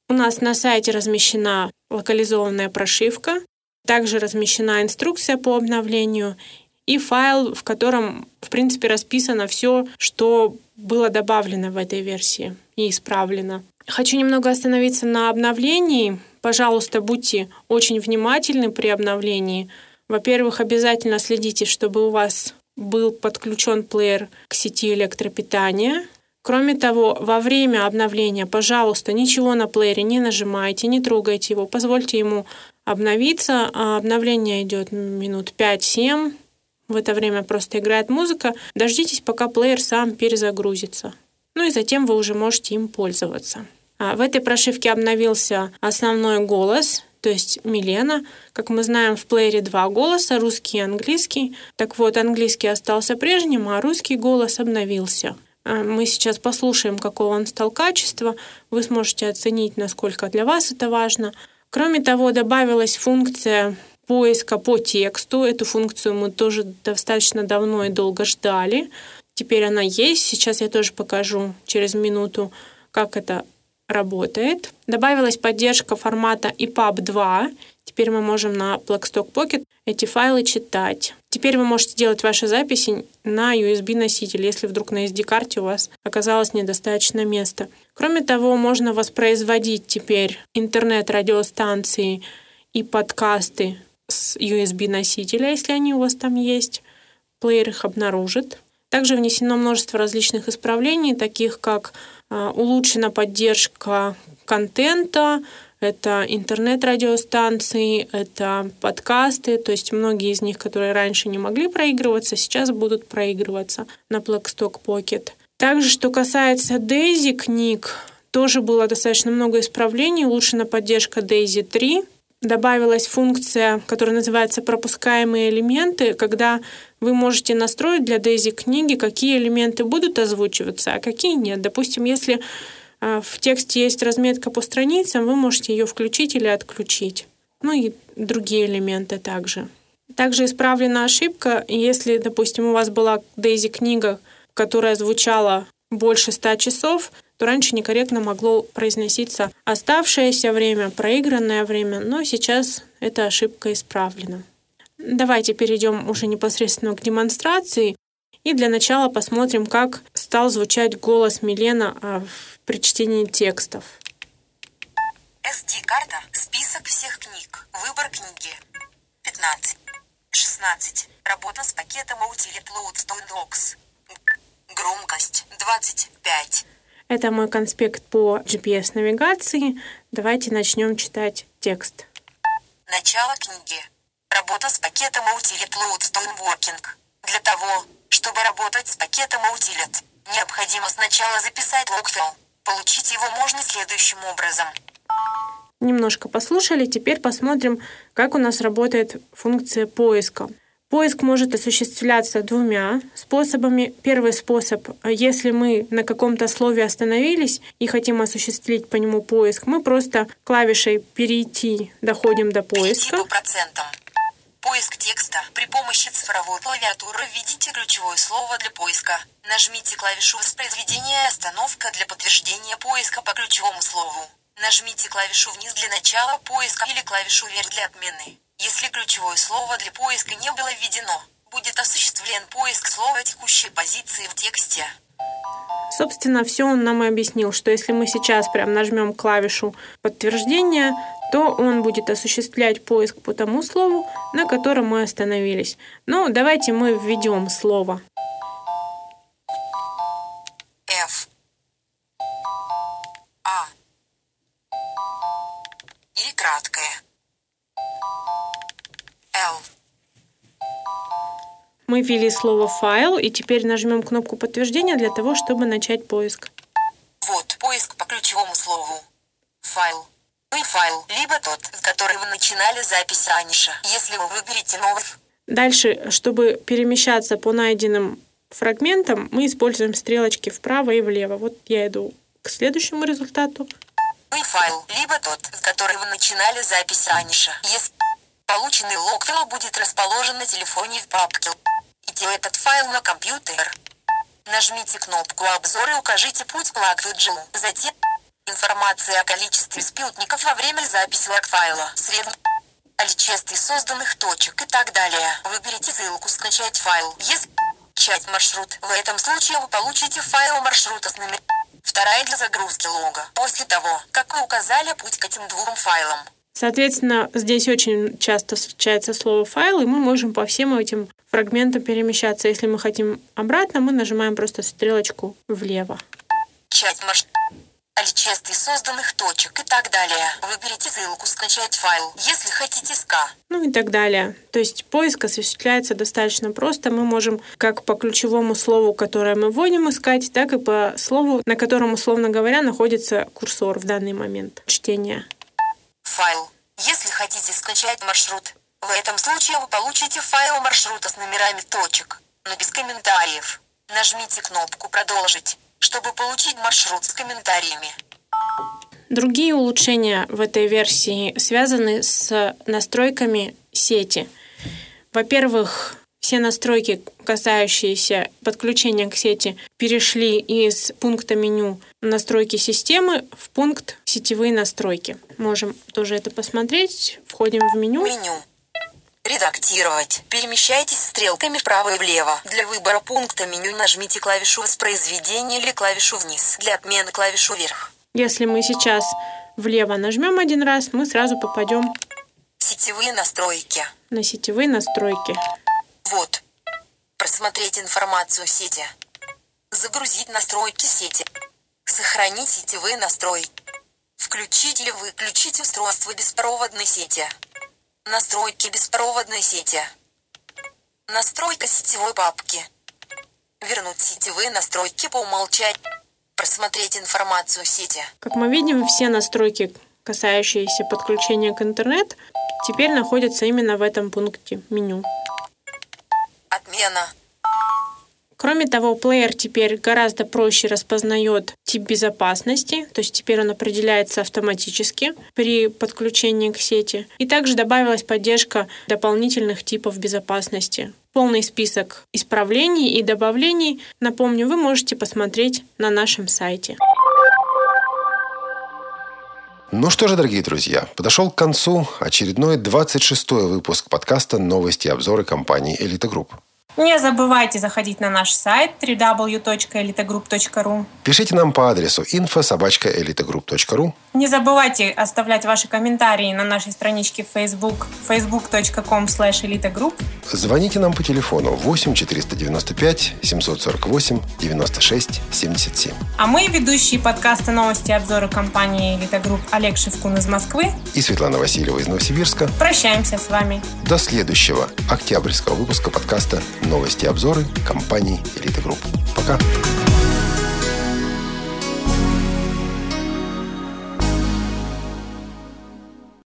У нас на сайте размещена локализованная прошивка, также размещена инструкция по обновлению и файл, в котором, в принципе, расписано все, что было добавлено в этой версии и исправлено. Хочу немного остановиться на обновлении. Пожалуйста, будьте очень внимательны при обновлении. Во-первых, обязательно следите, чтобы у вас был подключен плеер к сети электропитания. Кроме того, во время обновления, пожалуйста, ничего на плеере не нажимайте, не трогайте его, позвольте ему обновиться. А обновление идет минут 5-7, в это время просто играет музыка. Дождитесь, пока плеер сам перезагрузится. Ну и затем вы уже можете им пользоваться. А в этой прошивке обновился основной голос, то есть Милена. Как мы знаем, в плеере два голоса, русский и английский. Так вот, английский остался прежним, а русский голос обновился. А мы сейчас послушаем, какого он стал качества. Вы сможете оценить, насколько для вас это важно. Кроме того, добавилась функция поиска по тексту. Эту функцию мы тоже достаточно давно и долго ждали. Теперь она есть. Сейчас я тоже покажу через минуту, как это работает. Добавилась поддержка формата EPUB 2. Теперь мы можем на Blackstock Pocket эти файлы читать. Теперь вы можете делать ваши записи на USB-носитель, если вдруг на SD-карте у вас оказалось недостаточно места. Кроме того, можно воспроизводить теперь интернет-радиостанции и подкасты с USB-носителя, если они у вас там есть. Плеер их обнаружит. Также внесено множество различных исправлений, таких как а, улучшена поддержка контента, это интернет-радиостанции, это подкасты, то есть многие из них, которые раньше не могли проигрываться, сейчас будут проигрываться на Blackstock Pocket. Также, что касается Daisy книг, тоже было достаточно много исправлений, улучшена поддержка Daisy 3, добавилась функция, которая называется пропускаемые элементы, когда вы можете настроить для Daisy книги, какие элементы будут озвучиваться, а какие нет. Допустим, если а, в тексте есть разметка по страницам, вы можете ее включить или отключить. Ну и другие элементы также. Также исправлена ошибка, если, допустим, у вас была Daisy книга, которая звучала больше 100 часов, то раньше некорректно могло произноситься оставшееся время, проигранное время, но сейчас эта ошибка исправлена. Давайте перейдем уже непосредственно к демонстрации. И для начала посмотрим, как стал звучать голос Милена а, при чтении текстов. SD-карта. Список всех книг. Выбор книги. 15. 16. Работа с пакетом Utility Loadstone Docs. Громкость 25. Это мой конспект по GPS-навигации. Давайте начнем читать текст. Начало книги. Работа с пакетом Outlet Loadstone Working. Для того, чтобы работать с пакетом Outlet, необходимо сначала записать логфайл. Получить его можно следующим образом. Немножко послушали, теперь посмотрим, как у нас работает функция поиска. Поиск может осуществляться двумя способами. Первый способ, если мы на каком-то слове остановились и хотим осуществить по нему поиск, мы просто клавишей «Перейти» доходим до поиска. Поиск текста. При помощи цифровой клавиатуры введите ключевое слово для поиска. Нажмите клавишу воспроизведения «Остановка» для подтверждения поиска по ключевому слову. Нажмите клавишу вниз для начала поиска или клавишу вверх для отмены. Если ключевое слово для поиска не было введено, будет осуществлен поиск слова текущей позиции в тексте. Собственно, все он нам и объяснил, что если мы сейчас прям нажмем клавишу подтверждения, то он будет осуществлять поиск по тому слову, на котором мы остановились. Ну, давайте мы введем слово. Мы ввели слово «файл» и теперь нажмем кнопку подтверждения для того, чтобы начать поиск. Вот поиск по ключевому слову. Файл. Вы файл, либо тот, с которым вы начинали запись раньше. Если вы выберете новый, Дальше, чтобы перемещаться по найденным фрагментам, мы используем стрелочки вправо и влево. Вот я иду к следующему результату. вы файл, либо тот, с которым вы начинали запись раньше. Если полученный лог будет расположен на телефоне в папке. Идите этот файл на компьютер. Нажмите кнопку «Обзор» и укажите путь лог-виджелу. Затем информация о количестве спутников во время записи лог-файла, среднем количестве созданных точек и так далее. Выберите ссылку «Скачать файл». Если скачать маршрут, в этом случае вы получите файл маршрута с номером. Вторая для загрузки лога. После того, как вы указали путь к этим двум файлам. Соответственно, здесь очень часто встречается слово «файл», и мы можем по всем этим фрагментам перемещаться. Если мы хотим обратно, мы нажимаем просто стрелочку влево. Скачать маршрут. Количестве созданных точек и так далее. Выберите ссылку «Скачать файл», если хотите ска. Ну и так далее. То есть поиск осуществляется достаточно просто. Мы можем как по ключевому слову, которое мы вводим искать, так и по слову, на котором, условно говоря, находится курсор в данный момент чтения. Файл. Если хотите скачать маршрут, в этом случае вы получите файл маршрута с номерами точек, но без комментариев. Нажмите кнопку «Продолжить», чтобы получить маршрут с комментариями. Другие улучшения в этой версии связаны с настройками сети. Во-первых, все настройки, касающиеся подключения к сети, перешли из пункта меню настройки системы в пункт сетевые настройки. Можем тоже это посмотреть. Входим в меню. Меню. Редактировать. Перемещайтесь стрелками вправо и влево. Для выбора пункта меню нажмите клавишу воспроизведения или клавишу вниз. Для отмены клавишу вверх. Если мы сейчас влево нажмем один раз, мы сразу попадем Сетевые настройки. на сетевые настройки. Вот. Просмотреть информацию сети. Загрузить настройки сети. Сохранить сетевые настройки. Включить или выключить устройство беспроводной сети. Настройки беспроводной сети. Настройка сетевой папки. Вернуть сетевые настройки по умолчанию. Просмотреть информацию сети. Как мы видим, все настройки, касающиеся подключения к интернет, теперь находятся именно в этом пункте меню. Отмена. Кроме того, плеер теперь гораздо проще распознает тип безопасности, то есть теперь он определяется автоматически при подключении к сети. И также добавилась поддержка дополнительных типов безопасности. Полный список исправлений и добавлений, напомню, вы можете посмотреть на нашем сайте. Ну что же, дорогие друзья, подошел к концу очередной 26-й выпуск подкаста «Новости и обзоры» компании «Элита Групп». Не забывайте заходить на наш сайт www.elitagroup.ru Пишите нам по адресу info.elitagroup.ru Не забывайте оставлять ваши комментарии на нашей страничке в Facebook facebook.com elitagroup Звоните нам по телефону 8 495 748 96 77. А мы, ведущие подкаста «Новости и обзоры» компании «Элита Групп» Олег Шевкун из Москвы, И Светлана Васильева из Новосибирска. прощаемся с вами. До следующего октябрьского выпуска подкаста «Новости и обзоры» компании «Элита Групп». Пока.